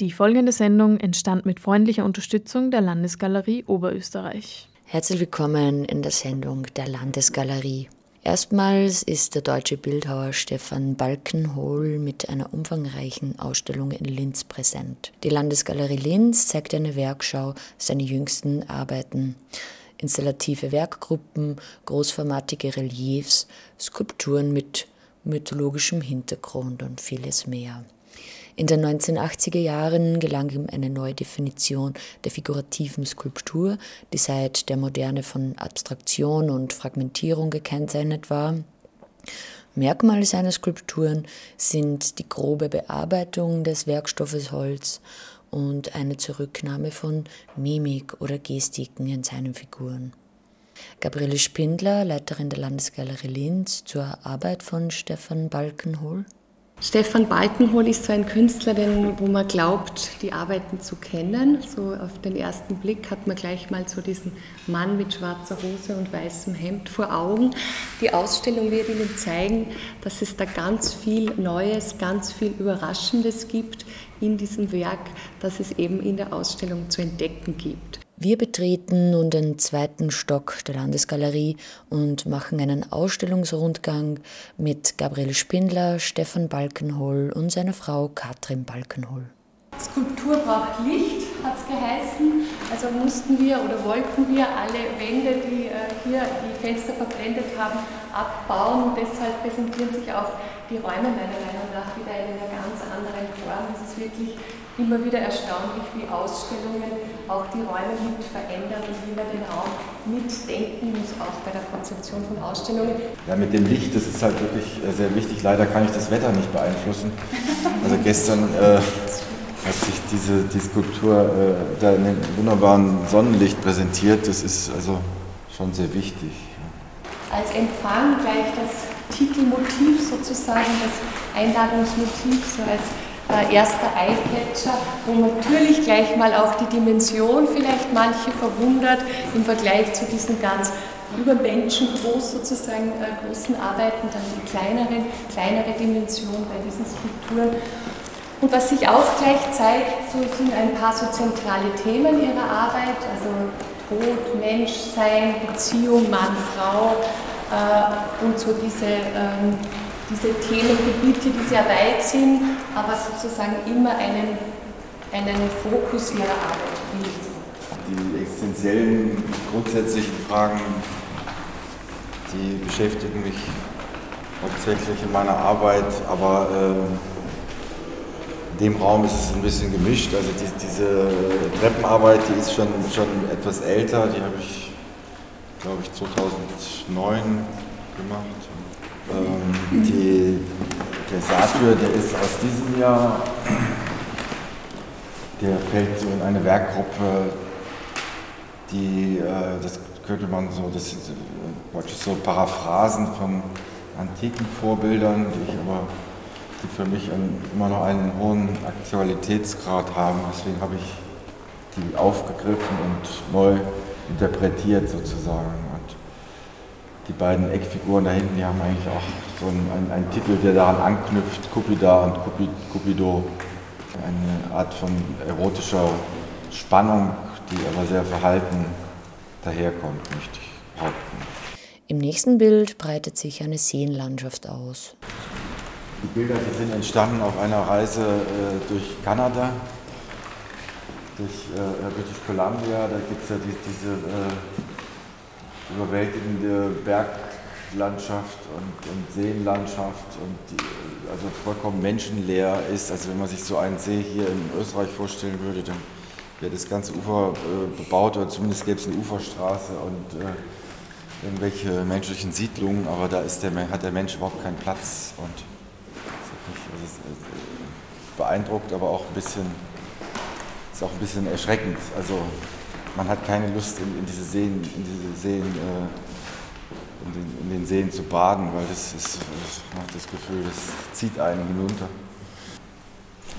Die folgende Sendung entstand mit freundlicher Unterstützung der Landesgalerie Oberösterreich. Herzlich willkommen in der Sendung der Landesgalerie. Erstmals ist der deutsche Bildhauer Stefan Balkenhol mit einer umfangreichen Ausstellung in Linz präsent. Die Landesgalerie Linz zeigt eine Werkschau seiner jüngsten Arbeiten. Installative Werkgruppen, großformatige Reliefs, Skulpturen mit mythologischem Hintergrund und vieles mehr. In den 1980er Jahren gelang ihm eine neue Definition der figurativen Skulptur, die seit der Moderne von Abstraktion und Fragmentierung gekennzeichnet war. Merkmale seiner Skulpturen sind die grobe Bearbeitung des Werkstoffes Holz und eine Zurücknahme von Mimik oder Gestiken in seinen Figuren. Gabriele Spindler, Leiterin der Landesgalerie Linz, zur Arbeit von Stefan Balkenhol. Stefan Balkenhol ist so ein Künstler, den, wo man glaubt, die Arbeiten zu kennen. So auf den ersten Blick hat man gleich mal so diesen Mann mit schwarzer Hose und weißem Hemd vor Augen. Die Ausstellung wird Ihnen zeigen, dass es da ganz viel Neues, ganz viel Überraschendes gibt in diesem Werk, das es eben in der Ausstellung zu entdecken gibt. Wir betreten nun den zweiten Stock der Landesgalerie und machen einen Ausstellungsrundgang mit Gabriele Spindler, Stefan Balkenhol und seiner Frau Katrin Balkenhol. Skulptur braucht Licht, hat es geheißen. Also mussten wir oder wollten wir alle Wände, die äh, hier die Fenster verblendet haben, abbauen. Deshalb präsentieren sich auch die Räume meiner Meinung nach wieder in einer ganz anderen Form. Es ist wirklich immer wieder erstaunlich, wie Ausstellungen auch die Räume mit verändern und wie man den Raum mitdenken muss, auch bei der Konzeption von Ausstellungen. Ja, mit dem Licht, das ist halt wirklich äh, sehr wichtig. Leider kann ich das Wetter nicht beeinflussen. Also gestern äh, hat sich diese die Skulptur äh, da in einem wunderbaren Sonnenlicht präsentiert. Das ist also schon sehr wichtig. Als Empfang gleich das Titelmotiv sozusagen, das Einladungsmotiv, so als äh, erster Eyecatcher, wo natürlich gleich mal auch die Dimension vielleicht manche verwundert im Vergleich zu diesen ganz übermenschengroß sozusagen äh, großen Arbeiten, dann die kleineren, kleinere Dimension bei diesen Skulpturen. Und was sich auch gleich zeigt, so sind ein paar so zentrale Themen ihrer Arbeit, also Tod, Menschsein, Beziehung, Mann, Frau äh, und so diese ähm, diese Themengebiete, die sehr weit sind, aber sozusagen immer einen, einen Fokus ihrer Arbeit bilden. Die existenziellen, grundsätzlichen Fragen, die beschäftigen mich hauptsächlich in meiner Arbeit, aber äh, in dem Raum ist es ein bisschen gemischt. Also die, diese Treppenarbeit, die ist schon, schon etwas älter, die habe ich, glaube ich, 2009 gemacht. Ähm, die, der Satyr, der ist aus diesem Jahr, der fällt so in eine Werkgruppe, die, äh, das könnte man so, das sind äh, so Paraphrasen von antiken Vorbildern, die ich aber die für mich immer noch einen hohen Aktualitätsgrad haben. Deswegen habe ich die aufgegriffen und neu interpretiert sozusagen die beiden Eckfiguren da hinten, die haben eigentlich auch so einen, einen, Titel, der daran anknüpft, Cupida und Cupido. Eine Art von erotischer Spannung, die aber sehr verhalten daherkommt, möchte ich behaupten. Im nächsten Bild breitet sich eine Seenlandschaft aus. Die Bilder die sind entstanden auf einer Reise äh, durch Kanada, durch äh, British Columbia. Da gibt es ja die, diese äh, überwältigende Berglandschaft und, und Seenlandschaft und die, also vollkommen menschenleer ist. Also wenn man sich so einen See hier in Österreich vorstellen würde, dann wäre das ganze Ufer äh, bebaut oder zumindest gäbe es eine Uferstraße und äh, irgendwelche menschlichen Siedlungen, aber da ist der, hat der Mensch überhaupt keinen Platz und das ist, also äh, beeindruckt, aber auch ein bisschen, ist auch ein bisschen erschreckend. Also man hat keine Lust, in, in diese Seen, in diese Seen, äh, in, den, in, den, Seen zu baden, weil das, ist, das macht das Gefühl, das zieht einen hinunter.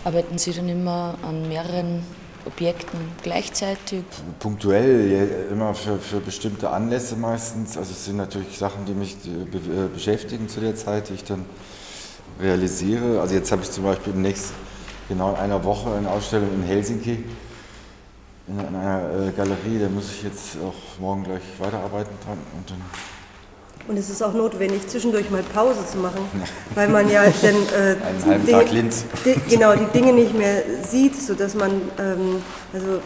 Arbeiten Sie dann immer an mehreren Objekten gleichzeitig? Punktuell, immer für, für bestimmte Anlässe meistens. Also es sind natürlich Sachen, die mich äh, beschäftigen zu der Zeit, die ich dann realisiere. Also jetzt habe ich zum Beispiel demnächst genau in einer Woche eine Ausstellung in Helsinki in einer äh, Galerie. Da muss ich jetzt auch morgen gleich weiterarbeiten dran und dann und es ist auch notwendig, zwischendurch mal Pause zu machen, weil man ja dann äh, einen Dinge, Tag Linz. Die, genau die Dinge nicht mehr sieht, sodass man ähm, also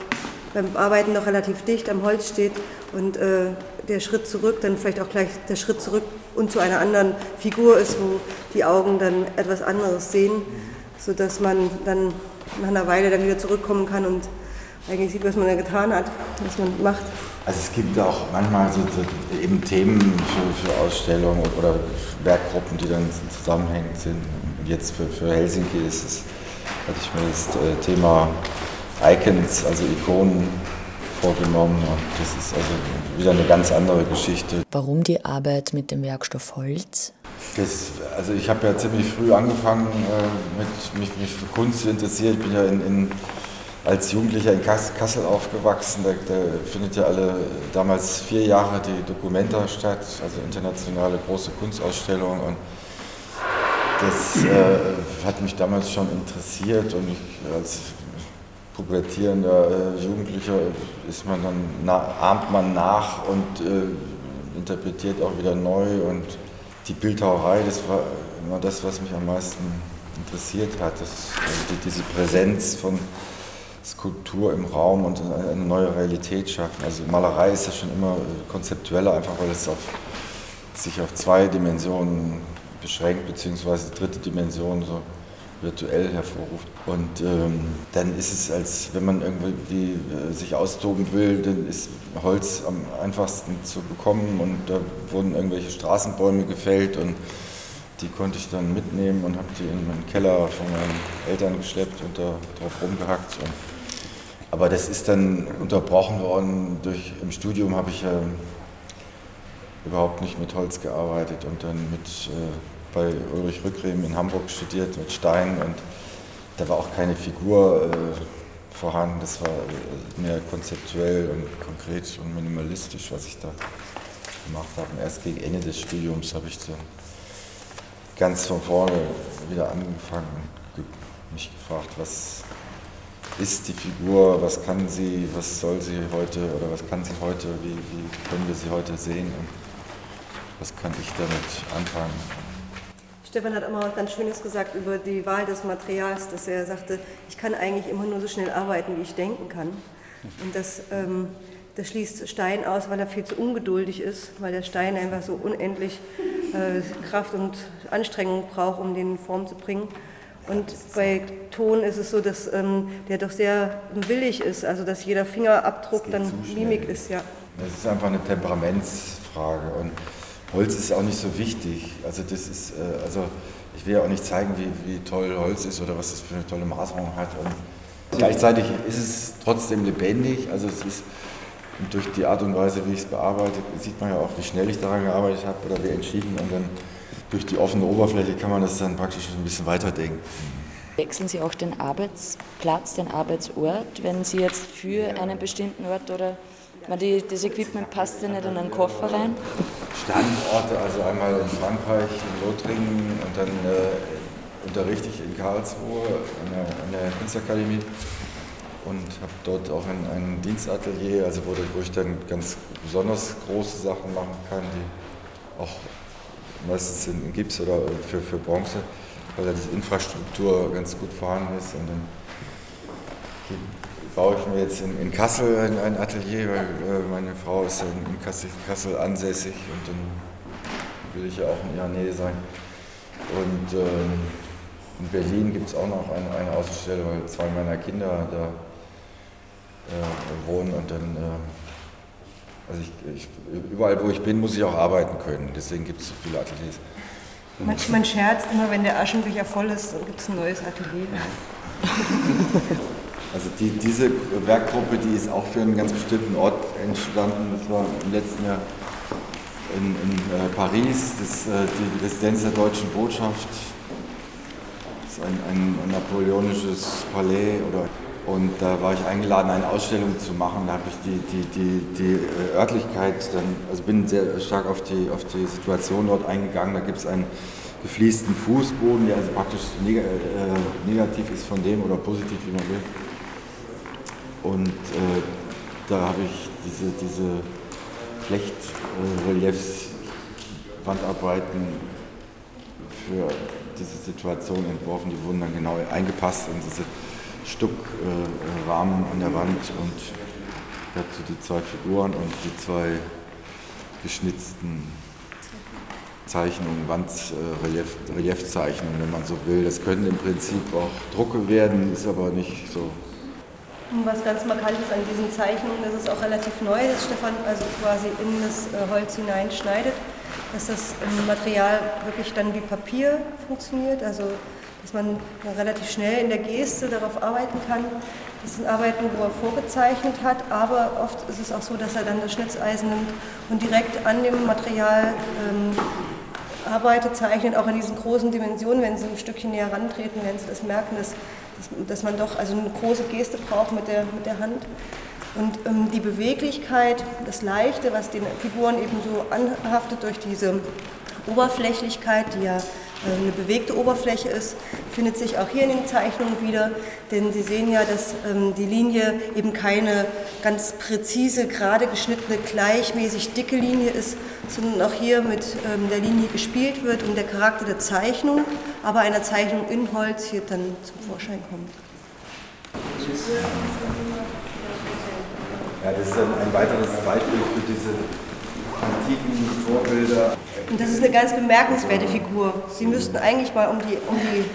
beim Arbeiten noch relativ dicht am Holz steht und äh, der Schritt zurück dann vielleicht auch gleich der Schritt zurück und zu einer anderen Figur ist, wo die Augen dann etwas anderes sehen, sodass man dann nach einer Weile dann wieder zurückkommen kann und eigentlich sieht, was man da getan hat, was man macht. Also es gibt auch manchmal so, so eben Themen für, für, Ausstellungen oder Werkgruppen, die dann zusammenhängend sind. Und jetzt für, für Helsinki ist es, hatte ich mir das äh, Thema Icons, also Ikonen vorgenommen und das ist also wieder eine ganz andere Geschichte. Warum die Arbeit mit dem Werkstoff Holz? Das, also ich habe ja ziemlich früh angefangen, äh, mit, mich, mich, für Kunst zu interessieren. Ich bin ja in, in als Jugendlicher in Kassel aufgewachsen. Da, da, findet ja alle damals vier Jahre die Documenta statt, also internationale große Kunstausstellung. Und das äh, hat mich damals schon interessiert und ich als pubertierender äh, Jugendlicher ist man dann na, ahmt man nach und äh, interpretiert auch wieder neu und die Bildhauerei, das war immer das, was mich am meisten interessiert hat. Das, also die, diese Präsenz von Skulptur im Raum und eine neue Realität schaffen. Also Malerei ist ja schon immer konzeptueller, einfach weil es auf, sich auf zwei Dimensionen beschränkt, beziehungsweise dritte Dimension so virtuell hervorruft. Und ähm, dann ist es, als wenn man irgendwie äh, sich austoben will, dann ist Holz am einfachsten zu bekommen und da wurden irgendwelche Straßenbäume gefällt und die konnte ich dann mitnehmen und habe die in meinen Keller von meinen Eltern geschleppt und da drauf rumgehackt. Und aber das ist dann unterbrochen worden durch, im Studium habe ich ja überhaupt nicht mit Holz gearbeitet und dann mit, äh, bei Ulrich Rückrem in Hamburg studiert mit Stein und da war auch keine Figur äh, vorhanden, das war äh, mehr konzeptuell und konkret und minimalistisch, was ich da gemacht habe. Erst gegen Ende des Studiums habe ich dann ganz von vorne wieder angefangen mich gefragt, was ist die Figur, was kann sie, was soll sie heute oder was kann sie heute, wie, wie können wir sie heute sehen und was kann ich damit anfangen. Stefan hat immer was ganz Schönes gesagt über die Wahl des Materials, dass er sagte, ich kann eigentlich immer nur so schnell arbeiten, wie ich denken kann. Und das, ähm, das schließt Stein aus, weil er viel zu ungeduldig ist, weil der Stein einfach so unendlich Kraft und Anstrengung braucht, um den in Form zu bringen. Und bei Ton ist es so, dass ähm, der doch sehr willig ist, also dass jeder Fingerabdruck dann Mimik ist, ja. Das ist einfach eine Temperamentsfrage und Holz ist auch nicht so wichtig. Also das ist, äh, also ich will ja auch nicht zeigen, wie, wie toll Holz ist oder was es für eine tolle Maserung hat. Und gleichzeitig ist es trotzdem lebendig. Also es ist durch die Art und Weise, wie ich es bearbeite, sieht man ja auch, wie schnell ich daran gearbeitet habe oder wie entschieden. Und dann durch die offene Oberfläche kann man das dann praktisch ein bisschen weiterdenken. Wechseln Sie auch den Arbeitsplatz, den Arbeitsort, wenn Sie jetzt für einen bestimmten Ort oder die, das Equipment passt ja nicht in einen Koffer rein? Standorte, also einmal in Frankreich, in Lothringen und dann äh, unterrichte ich in Karlsruhe an der, an der Kunstakademie und habe dort auch ein, ein Dienstatelier, also wo, wo ich dann ganz besonders große Sachen machen kann, die auch meistens in Gips oder für, für Bronze, weil da die Infrastruktur ganz gut vorhanden ist. Und dann baue ich mir jetzt in, in Kassel ein, ein, Atelier, weil äh, meine Frau ist in, in Kassel, Kassel, ansässig und dann will ich ja auch in ihrer Nähe sein. Und ähm, in Berlin gibt es auch noch eine, eine Außenstelle, weil zwei meiner Kinder da äh, wohnen und dann äh, also ich, ich, überall, wo ich bin, muss ich auch arbeiten können. Deswegen gibt es so viele Ateliers. Man, man scherzt immer, wenn der Aschenbecher voll ist, dann gibt es ein neues Atelier. Also die, diese Werkgruppe, die ist auch für einen ganz bestimmten Ort entstanden. Das war im letzten Jahr in, in äh, Paris, das, äh, die Residenz der deutschen Botschaft. Das ist ein, ein napoleonisches Palais oder und da war ich eingeladen, eine Ausstellung zu machen. Da habe ich die, die, die, die äh, Örtlichkeit, dann, also bin sehr stark auf die, auf die Situation dort eingegangen. Da gibt es ein gefliesten Fußboden, der also praktisch neg äh, negativ ist von dem oder positiv, wie man will. Und äh, da habe ich diese, diese Flechtreliefs, Wandarbeiten für diese Situation entworfen. Die wurden dann genau eingepasst in diese Stuckrahmen an der Wand und dazu die zwei Figuren und die zwei geschnitzten Zeichnungen, Wandreliefzeichnungen, wenn man so will. Das können im Prinzip auch Drucke werden, ist aber nicht so. Was ganz markant ist an diesen Zeichnungen, das ist auch relativ neu, dass Stefan also quasi in das äh, Holz hineinschneidet, dass das Material wirklich dann wie Papier funktioniert, also dass man relativ schnell in der Geste darauf arbeiten kann. Das sind Arbeiten, wo er vorgezeichnet hat, aber oft ist es auch so, dass er dann das Schnitzeisen nimmt und direkt an dem Material ähm, arbeitet, zeichnet, auch in diesen großen Dimensionen. Wenn Sie ein Stückchen näher rantreten, werden Sie das merken, dass, dass, dass man doch also eine große Geste braucht mit der, mit der Hand. Und ähm, die Beweglichkeit, das Leichte, was den Figuren eben so anhaftet durch diese Oberflächlichkeit, die ja eine bewegte Oberfläche ist, findet sich auch hier in den Zeichnungen wieder, denn Sie sehen ja, dass ähm, die Linie eben keine ganz präzise, gerade geschnittene, gleichmäßig dicke Linie ist, sondern auch hier mit ähm, der Linie gespielt wird und der Charakter der Zeichnung, aber einer Zeichnung in Holz hier dann zum Vorschein kommt. Ja, das ist ein weiteres Beispiel für diese antiken Vorbilder. Und das ist eine ganz bemerkenswerte Figur. Sie müssten eigentlich mal um die, um die,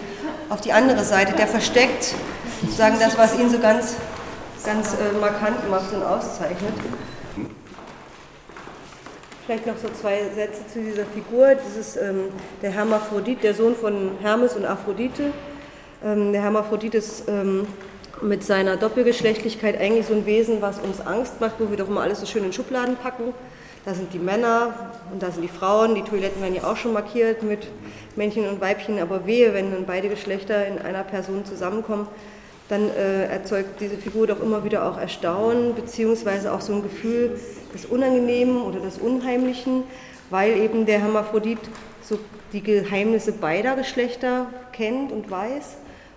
auf die andere Seite, der versteckt sozusagen das, was ihn so ganz, ganz äh, markant macht und auszeichnet. Vielleicht noch so zwei Sätze zu dieser Figur. Das ist ähm, der Hermaphrodit, der Sohn von Hermes und Aphrodite. Ähm, der Hermaphrodit ist ähm, mit seiner Doppelgeschlechtlichkeit eigentlich so ein Wesen, was uns Angst macht, wo wir doch immer alles so schön in Schubladen packen. Da sind die Männer und da sind die Frauen. Die Toiletten werden ja auch schon markiert mit Männchen und Weibchen. Aber wehe, wenn dann beide Geschlechter in einer Person zusammenkommen, dann äh, erzeugt diese Figur doch immer wieder auch Erstaunen, beziehungsweise auch so ein Gefühl des Unangenehmen oder des Unheimlichen, weil eben der Hermaphrodit so die Geheimnisse beider Geschlechter kennt und weiß.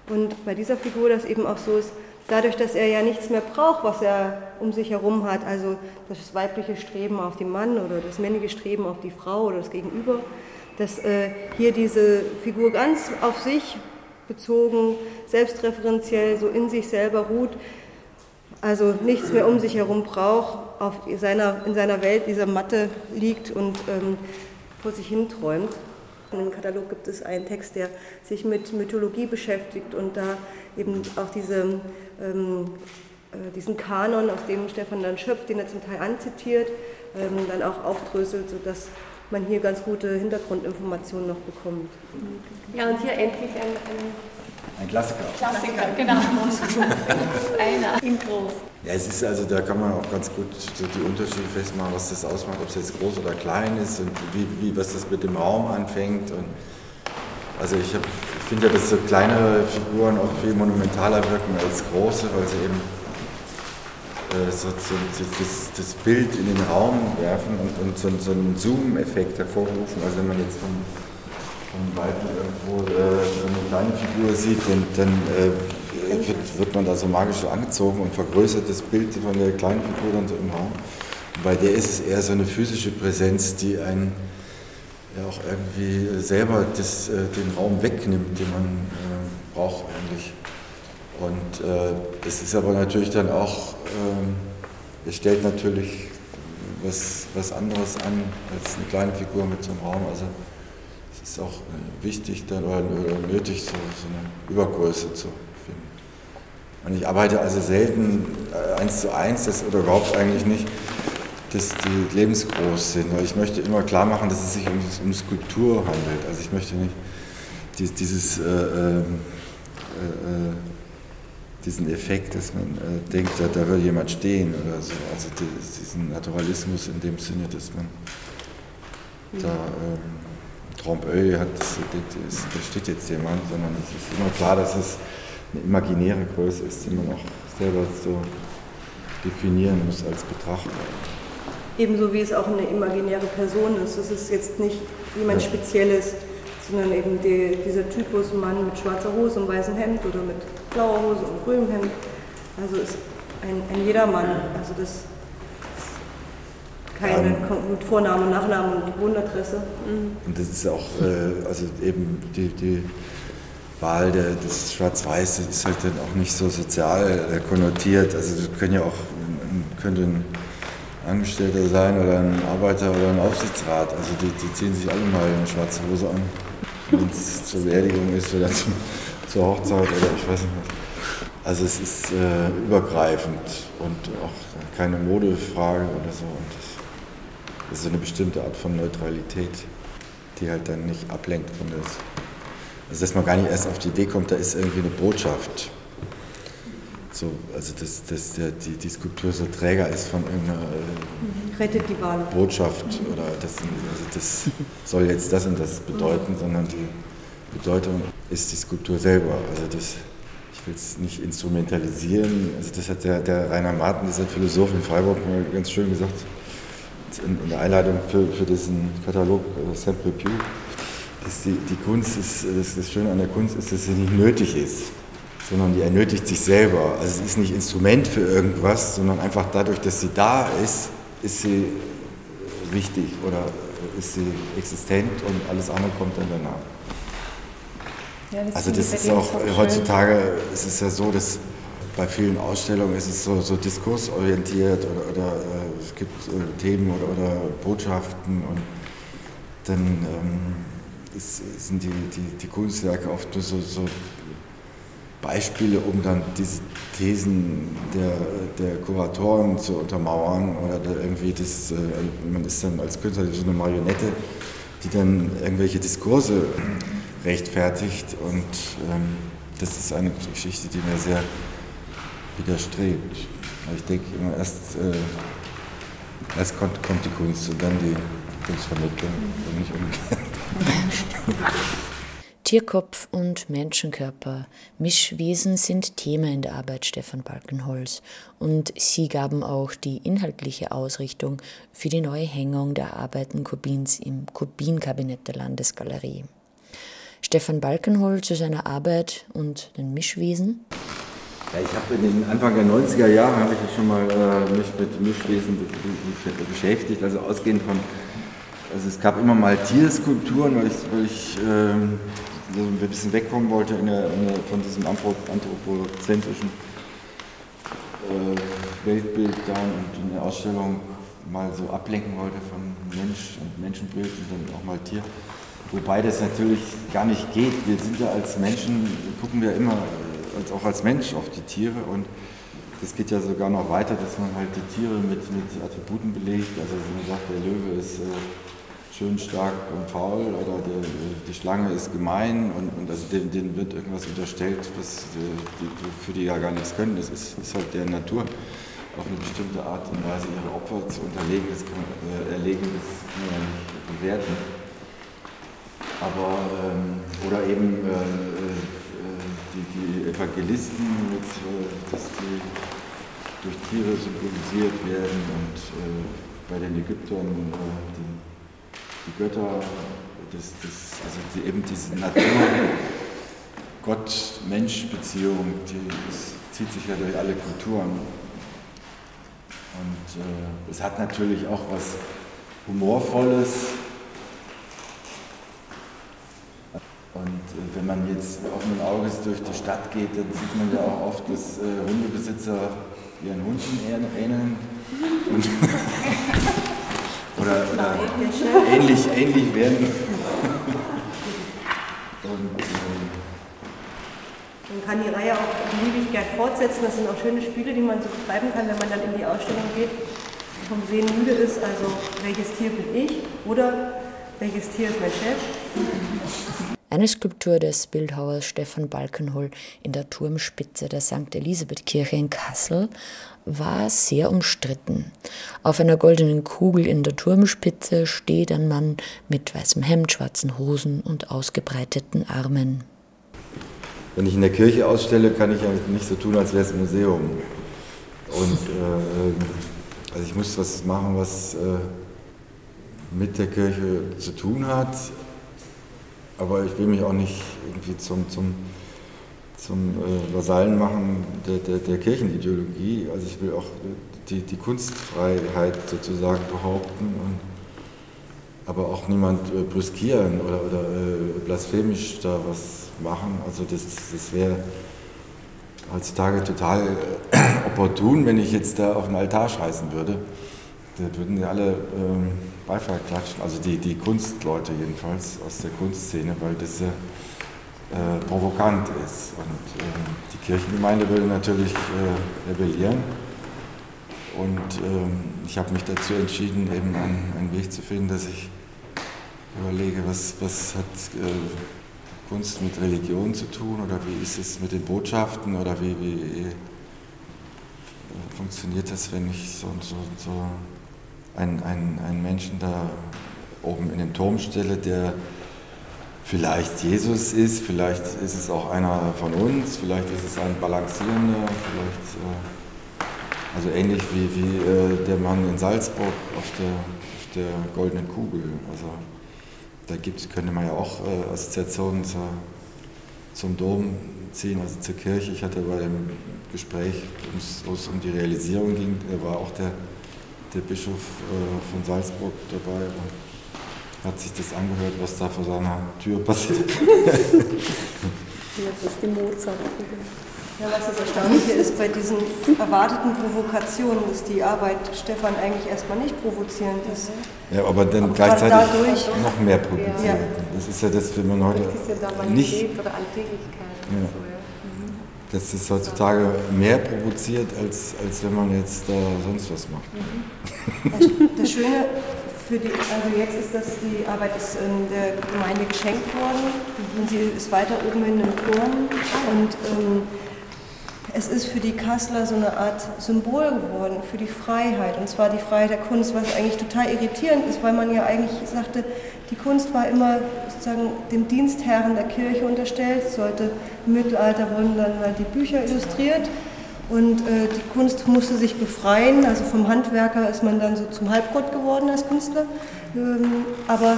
Und bei dieser Figur das eben auch so ist, dadurch, dass er ja nichts mehr braucht, was er um sich herum hat, also das weibliche Streben auf den Mann oder das männliche Streben auf die Frau oder das Gegenüber, dass äh, hier diese Figur ganz auf sich bezogen, selbstreferenziell, so in sich selber ruht, also nichts mehr um sich herum braucht, auf seiner, in seiner Welt dieser Matte liegt und ähm, vor sich hin dem Katalog gibt es einen Text, der sich mit Mythologie beschäftigt und da eben auch diese, ähm, äh, diesen Kanon, aus dem Stefan dann schöpft, den er zum Teil anzitiert, ähm, dann auch aufdröselt, sodass man hier ganz gute Hintergrundinformationen noch bekommt. Ja, und hier endlich ein, ein ein Klassiker. Klassiker, genau. Einer in groß. Ja, es ist also, da kann man auch ganz gut so die Unterschiede festmachen, was das ausmacht, ob es jetzt groß oder klein ist und wie, wie was das mit dem Raum anfängt. Und also ich, ich finde ja, dass so kleinere Figuren auch viel monumentaler wirken als große, weil sie eben äh, so, so, das, das, Bild in den Raum werfen und, und so, so einen Zoom-Effekt hervorrufen. Also wenn man jetzt vom von Weitem irgendwo äh, eine kleine Figur sieht, und dann äh, wird, wird, man da so magisch so angezogen und vergrößert das Bild von der kleinen Figur dann so im Raum. Und bei der ist es eher so eine physische Präsenz, die einen ja auch irgendwie selber das, äh, den Raum wegnimmt, den man äh, braucht eigentlich. Und äh, es ist aber natürlich dann auch, ähm, es stellt natürlich was, was anderes an als eine kleine Figur mit so einem Raum. Also ist auch äh, wichtig dann, oder nötig, so, so eine Übergröße zu finden. Und ich arbeite also selten äh, eins zu eins, das, oder überhaupt eigentlich nicht, dass die lebensgroß sind. Weil ich möchte immer klar machen, dass es sich um, um Skulptur handelt. Also ich möchte nicht dieses, dieses äh, ähm, äh, äh, diesen Effekt, dass man äh, denkt, da, da würde jemand stehen oder so. Also diesen Naturalismus in dem Sinne, dass man da ähm, Trompe-l'œil hat, das, steht jetzt jemand, sondern es ist immer klar, dass es eine imaginäre Größe ist, die man auch selber so definieren muss als Betrachter. Ebenso wie es auch eine imaginäre Person ist. Es ist jetzt nicht jemand ja. Spezielles, sondern eben die, dieser Typus Mann mit schwarzer Hose und weißem Hemd oder mit blauer Hose und grünem Hemd. Also ist ein, ein Jedermann. Also das keine ähm, mit Vorname, Nachname und Wohnadresse. Mhm. Und das ist auch, äh, also eben die, die Wahl der, des Schwarz-Weiß ist halt dann auch nicht so sozial äh, konnotiert. Also das können ja auch, könnte ein Angestellter sein oder ein Arbeiter oder ein Aufsichtsrat. Also die, die ziehen sich alle mal eine schwarze Hose an, wenn es zur Beerdigung ist oder zum, zur Hochzeit oder ich weiß nicht. Also es ist äh, übergreifend und auch keine Modefrage oder so. Das, ist so eine bestimmte Art von Neutralität, die halt dann nicht ablenkt von das. Also dass man gar nicht erst auf die Idee kommt, da ist irgendwie eine Botschaft. So, also dass, dass der, die, die Skulptur so Träger ist von irgendeiner äh. Botschaft oder das, also das soll jetzt das und das bedeuten, sondern die Bedeutung ist die Skulptur selber. Also das, ich will es nicht instrumentalisieren. Also das hat der, der Rainer Martin, dieser Philosoph in Freiburg, mal ganz schön gesagt in, in der Einleitung für, für diesen Katalog äh, Sempre Più. Dass die, die Kunst ist, das, das Schöne an der Kunst ist, dass sie nicht nötig ist sondern die ernötigt sich selber. Also sie ist nicht Instrument für irgendwas, sondern einfach dadurch, dass sie da ist, ist sie wichtig oder ist sie existent und alles andere kommt dann danach. Ja, das also das ist auch heutzutage ist es ja so, dass bei vielen Ausstellungen ist es so, so diskursorientiert oder, oder äh, es gibt äh, Themen oder, oder, Botschaften und dann ähm, ist, sind die, die, die Kunstwerke oft nur so, so Beispiele, um dann diese Thesen der, der Kuratoren zu untermauern oder irgendwie das, äh, man ist dann als Künstler so eine Marionette, die dann irgendwelche Diskurse rechtfertigt und ähm, das ist eine Geschichte, die mir sehr widerstrebt. Ich denke immer erst, äh, erst kommt, kommt die Kunst und dann die Kunstvermittlung und nicht umgekehrt. Tierkopf und Menschenkörper, Mischwesen sind Thema in der Arbeit Stefan Balkenholz und sie gaben auch die inhaltliche Ausrichtung für die neue Hängung der Arbeiten Kubins im Kubin-Kabinett der Landesgalerie. Stefan Balkenholz zu seiner Arbeit und den Mischwesen. Ja, ich habe in den Anfang der 90er Jahre habe ich schon mal äh, mich mit Mischwesen beschäftigt, also ausgehend von also es gab immer mal Tierskulpturen, weil ich, weil ich ähm, so ein bisschen wegkommen wollte in der, in der, von diesem anthropozentrischen äh, Weltbild da und in der Ausstellung mal so ablenken wollte von Mensch und Menschenbild und dann auch mal Tier. Wobei das natürlich gar nicht geht. Wir sind ja als Menschen, gucken wir immer äh, als, auch als Mensch auf die Tiere und das geht ja sogar noch weiter, dass man halt die Tiere mit, mit Attributen belegt. Also man sagt, der Löwe ist äh, schön stark und faul oder der, die Schlange ist gemein und, und also denen, denen, wird irgendwas unterstellt, was die, für die ja gar nichts können. Das ist, ist halt der Natur auf eine bestimmte Art und Weise ihre Opfer zu unterlegen, das kann, äh, erlegen, das kann man ja nicht bewerten. Aber, ähm, oder eben äh, äh, die, die, Evangelisten, mit, äh, dass die durch Tiere symbolisiert werden und äh, bei den Ägyptern äh, die die Götter, das, das, also die, eben diese Natur-Gott-Mensch-Beziehung, die zieht sich ja durch alle Kulturen. Und es hat natürlich auch was Humorvolles. Und äh, wenn man jetzt offenen Auges durch die Stadt geht, dann sieht man ja auch oft, dass äh, Hundebesitzer ihren Hunden ähneln. Und oder, oder ähnlich, ähnlich werden. Und, ähm, man kann die Reihe auch beliebig gern fortsetzen. Das sind auch schöne Spiele, die man so betreiben kann, wenn man dann in die Ausstellung geht, vom Sehen müde ist. Also, welches Tier bin ich? Oder welches Tier ist mein Chef? Eine Skulptur des Bildhauers Stefan Balkenhol in der Turmspitze der St. Elisabeth-Kirche in Kassel war sehr umstritten. Auf einer goldenen Kugel in der Turmspitze steht ein Mann mit weißem Hemd, schwarzen Hosen und ausgebreiteten Armen. Wenn ich in der Kirche ausstelle, kann ich ja nicht so tun, als wäre es ein Museum. Und äh, also ich muss was machen, was äh, mit der Kirche zu tun hat. Aber ich will mich auch nicht irgendwie zum, zum, zum äh, Vasallen machen der, der, der, Kirchenideologie. Also ich will auch die, die Kunstfreiheit sozusagen behaupten, und, aber auch niemand äh, brüskieren oder, oder äh, blasphemisch da was machen. Also das, das wäre heutzutage total äh, opportun, wenn ich jetzt da auf den Altar scheißen würde. Da würden ja alle ähm, Beifall klatschen, also die, die Kunstleute jedenfalls aus der Kunstszene, weil das ja äh, provokant ist. Und äh, die Kirchengemeinde würde natürlich äh, rebellieren. Und ähm, ich habe mich dazu entschieden, eben einen, einen, Weg zu finden, dass ich überlege, was, was hat äh, Kunst mit Religion zu tun oder wie ist es mit den Botschaften oder wie, wie äh, funktioniert das, wenn ich so, so, so einen, einen, Menschen da oben in den Turm stelle, der vielleicht Jesus ist, vielleicht ist es auch einer von uns, vielleicht ist es ein Balancierender, vielleicht äh, also ähnlich wie, wie äh, der Mann in Salzburg auf der, auf der goldenen Kugel. Also da gibt, könnte man ja auch äh, Assoziationen zur, zum Dom ziehen, also zur Kirche. Ich hatte bei dem Gespräch, wo es um die Realisierung ging, war auch der, der Bischof äh, von Salzburg dabei und hat sich das angehört, was da vor seiner Tür passiert. Jetzt ist die Mozart. Ja, was das Erstaunliche ist bei diesen erwarteten Provokationen, dass die Arbeit Stefan eigentlich erstmal nicht provozierend ist. Ja, aber dann aber gleichzeitig dadurch, noch mehr provoziert. Ja. Das ist ja das, wenn man heute nicht... Oder Alltäglichkeit. Ja. So, ja. Das ist heutzutage mehr provoziert, als, als wenn man jetzt da sonst was macht. Mhm. Das Schöne für die, also jetzt ist das, die Arbeit ist in der Gemeinde geschenkt worden und sie ist weiter oben in den Turm und ähm, es ist für die Kassler so eine Art Symbol geworden für die Freiheit, und zwar die Freiheit der Kunst, was eigentlich total irritierend ist, weil man ja eigentlich sagte, die Kunst war immer sozusagen dem Dienstherren der Kirche unterstellt, sollte im Mittelalter wurden dann halt die Bücher illustriert und äh, die Kunst musste sich befreien, also vom Handwerker ist man dann so zum Halbgott geworden als Künstler, ähm, aber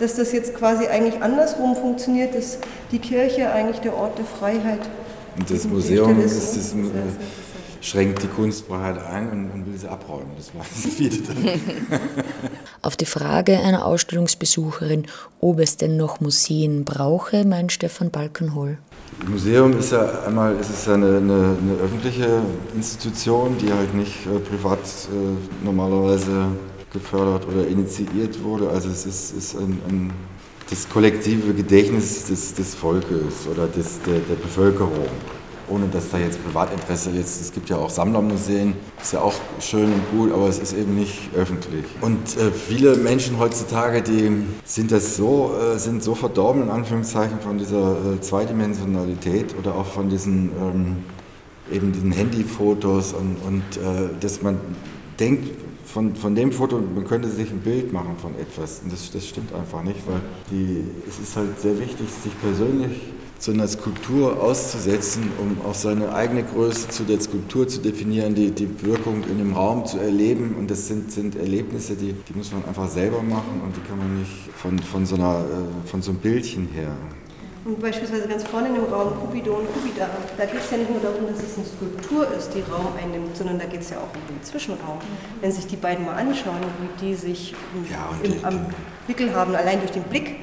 dass das jetzt quasi eigentlich andersrum funktioniert, dass die Kirche eigentlich der Ort der Freiheit ist. Und das Museum ist, ist, äh, schränkt die Kunstfreiheit ein und, und, will sie abräumen. Das war das Viele Auf die Frage einer Ausstellungsbesucherin, ob es denn noch Museen brauche, meint Stefan Balkenhol. Museum ist ja einmal ist es eine, eine, eine öffentliche Institution, die halt nicht äh, privat äh, normalerweise gefördert oder initiiert wurde. Also es ist, ist ein, ein das kollektive Gedächtnis des, des Volkes oder des, der, der, Bevölkerung. Ohne dass da jetzt Privatinteresse jetzt, es gibt ja auch Sammlermuseen, ist ja auch schön und gut, aber es ist eben nicht öffentlich. Und äh, viele Menschen heutzutage, die sind das so, äh, sind so verdorben in Anführungszeichen von dieser äh, Zweidimensionalität oder auch von diesen ähm, eben diesen Handyfotos und, und äh, dass man denkt, von, von dem Foto, man könnte sich ein Bild machen von etwas. Und das, das stimmt einfach nicht, weil die, es ist halt sehr wichtig, sich persönlich zu einer Skulptur auszusetzen, um auch seine eigene Größe zu der Skulptur zu definieren, die, die Wirkung in dem Raum zu erleben. Und das sind, sind Erlebnisse, die, die muss man einfach selber machen und die kann man nicht von, von, so, einer, äh, von so einem Bildchen her und beispielsweise ganz vorne in dem Raum Cupido und Cupida, da geht es ja nicht nur darum, dass es eine Skulptur ist, die Raum einnimmt, sondern da geht es ja auch um den Zwischenraum. Wenn sich die beiden mal anschauen, wie die sich ja, im, am Wickel haben, allein durch den Blick,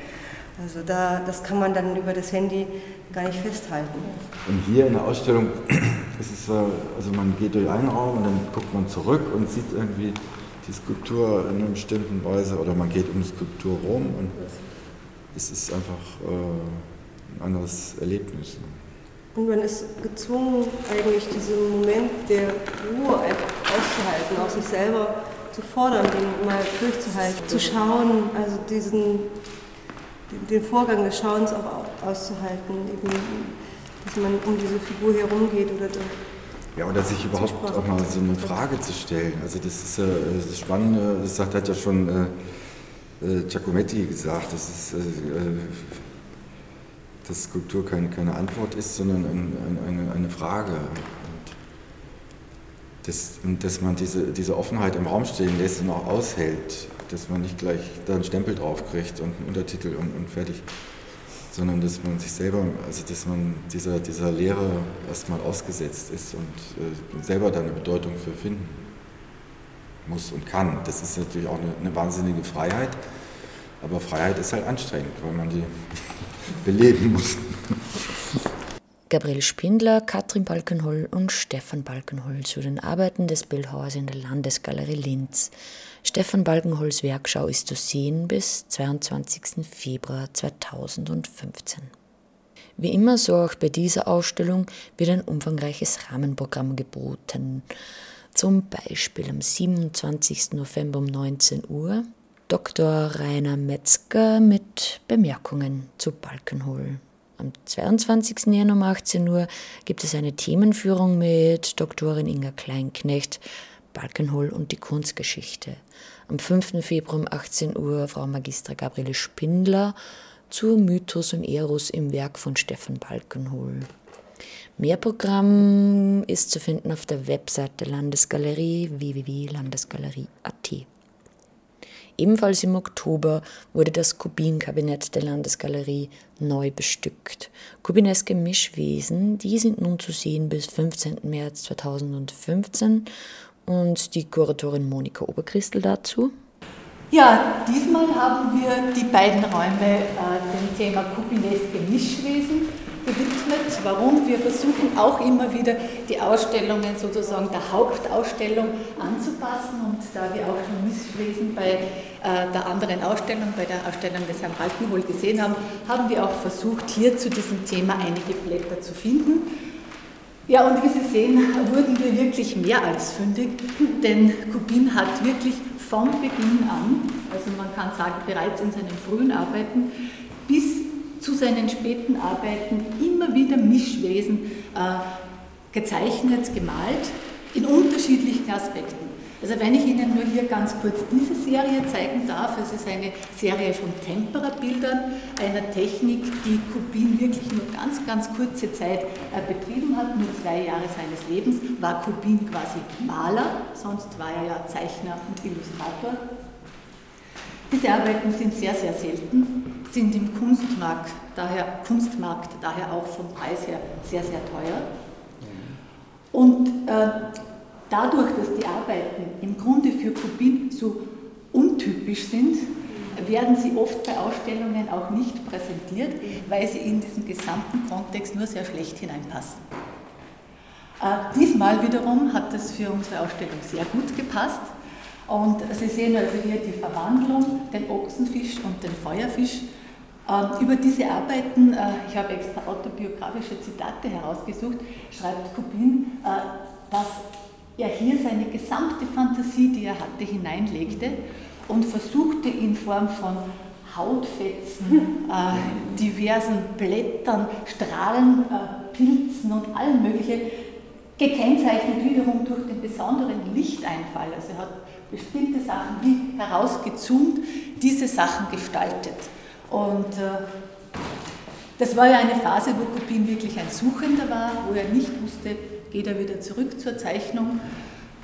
also da, das kann man dann über das Handy gar nicht festhalten. Und hier in der Ausstellung ist es, also man geht durch einen Raum und dann guckt man zurück und sieht irgendwie die Skulptur in einer bestimmten Weise oder man geht um die Skulptur rum und es ist einfach... Äh, ein anderes Erlebnis. Und man ist gezwungen, eigentlich diesen Moment der Ruhe einfach auszuhalten, auch sich selber zu fordern, den mal durchzuhalten, zu schauen, also diesen, den Vorgang des Schauens auch auszuhalten, eben, dass man um diese Figur herumgeht oder ja, oder sich überhaupt auch mal so eine Frage zu stellen. Also das ist ja das Spannende, das hat ja schon äh, äh, Giacometti gesagt, das ist äh, dass Skulptur keine, keine Antwort ist, sondern ein, eine, eine Frage. Und, das, und dass man diese, diese Offenheit im Raum stehen lässt und auch aushält, dass man nicht gleich da einen Stempel drauf kriegt und einen Untertitel und, und fertig. sondern dass man sich selber, also dass man dieser, dieser Lehre erstmal ausgesetzt ist und äh, selber da eine Bedeutung für finden muss und kann. Das ist natürlich auch eine, eine wahnsinnige Freiheit, aber Freiheit ist halt anstrengend, weil man die beleben muss. Gabriel Spindler, Katrin Balkenhol und Stefan Balkenhol zu den Arbeiten des Bildhauers in der Landesgalerie Linz. Stefan Balkenhols Werkschau ist zu sehen bis 22. Februar 2015. Wie immer, so auch bei dieser Ausstellung, wird ein umfangreiches Rahmenprogramm geboten. Zum Beispiel am 27. November um 19 Uhr Dr. Rainer Metzger mit Bemerkungen zu Balkenhol. Am 22. Januar um 18 Uhr gibt es eine Themenführung mit Doktorin Inga Kleinknecht, Balkenhol und die Kunstgeschichte. Am 5. Februar um 18 Uhr Frau Magistra Gabriele Spindler zu Mythos und Eros im Werk von Stefan Balkenhol. Mehr Programm ist zu finden auf der Website der Landesgalerie www.landesgalerie.at. Ebenfalls im Oktober wurde das Kubinkabinett der Landesgalerie neu bestückt. Kubineske Mischwesen, die sind nun zu sehen bis 15. März 2015 und die Kuratorin Monika Oberchristl dazu. Ja, diesmal haben wir die beiden Räume äh, dem Thema Kubineske Mischwesen gewidmet. Warum? Wir versuchen auch immer wieder die Ausstellungen sozusagen der Hauptausstellung anzupassen und da wir auch schon Misswesen bei äh, der anderen Ausstellung, bei der Ausstellung des Herrn Balkenhol gesehen haben, haben wir auch versucht, hier zu diesem Thema einige Blätter zu finden. Ja, und wie Sie sehen, wurden wir wirklich mehr als fündig, denn Kubin hat wirklich von Beginn an, also man kann sagen bereits in seinen frühen Arbeiten, bis zu seinen späten Arbeiten immer wieder Mischwesen äh, gezeichnet, gemalt, in unterschiedlichen Aspekten. Also wenn ich Ihnen nur hier ganz kurz diese Serie zeigen darf, es ist eine Serie von Temperabildern, einer Technik, die Kubin wirklich nur ganz, ganz kurze Zeit äh, betrieben hat, nur zwei Jahre seines Lebens, war Kubin quasi Maler, sonst war er ja Zeichner und Illustrator. Diese Arbeiten sind sehr, sehr selten, sind im Kunstmarkt daher, Kunstmarkt daher auch vom Preis her sehr, sehr teuer. Und äh, dadurch, dass die Arbeiten im Grunde für Kubin so untypisch sind, werden sie oft bei Ausstellungen auch nicht präsentiert, weil sie in diesen gesamten Kontext nur sehr schlecht hineinpassen. Äh, diesmal wiederum hat das für unsere Ausstellung sehr gut gepasst. Und Sie sehen also hier die Verwandlung, den Ochsenfisch und den Feuerfisch. Ähm, über diese Arbeiten, äh, ich habe extra autobiografische Zitate herausgesucht, schreibt Kubin, äh, dass er hier seine gesamte Fantasie, die er hatte, hineinlegte und versuchte in Form von Hautfetzen, äh, diversen Blättern, Strahlen, Pilzen und allem Möglichen, gekennzeichnet wiederum durch den besonderen Lichteinfall. Also er hat bestimmte Sachen wie herausgezoomt, diese Sachen gestaltet. Und äh, das war ja eine Phase, wo Kopin wirklich ein Suchender war, wo er nicht wusste, geht er wieder zurück zur Zeichnung.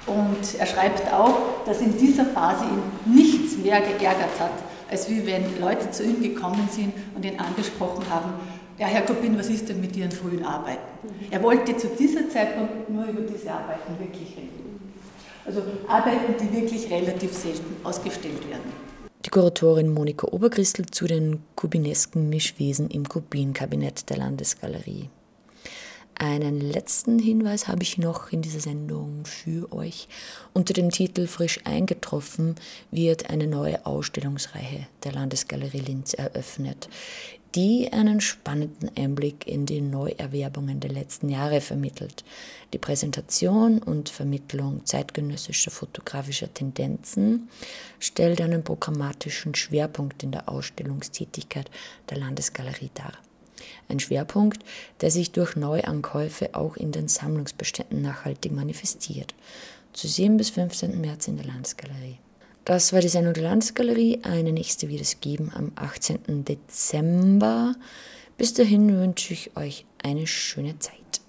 Und er schreibt auch, dass in dieser Phase ihn nichts mehr geärgert hat, als wie wenn Leute zu ihm gekommen sind und ihn angesprochen haben, ja, Herr Kopin, was ist denn mit Ihren frühen Arbeiten? Er wollte zu dieser Zeitpunkt nur über diese Arbeiten wirklich reden. Also Arbeiten, die wirklich relativ selten ausgestellt werden. Die Kuratorin Monika Oberchristl zu den kubinesken Mischwesen im Kubinkabinett der Landesgalerie. Einen letzten Hinweis habe ich noch in dieser Sendung für euch. Unter dem Titel Frisch eingetroffen wird eine neue Ausstellungsreihe der Landesgalerie Linz eröffnet, die einen spannenden Einblick in die Neuerwerbungen der letzten Jahre vermittelt. Die Präsentation und Vermittlung zeitgenössischer fotografischer Tendenzen stellt einen programmatischen Schwerpunkt in der Ausstellungstätigkeit der Landesgalerie dar. Ein Schwerpunkt, der sich durch Neuankäufe auch in den Sammlungsbeständen nachhaltig manifestiert. Zu sehen bis 15. März in der Landesgalerie. Das war die Sendung der Landesgalerie. Eine nächste wird es geben am 18. Dezember. Bis dahin wünsche ich euch eine schöne Zeit.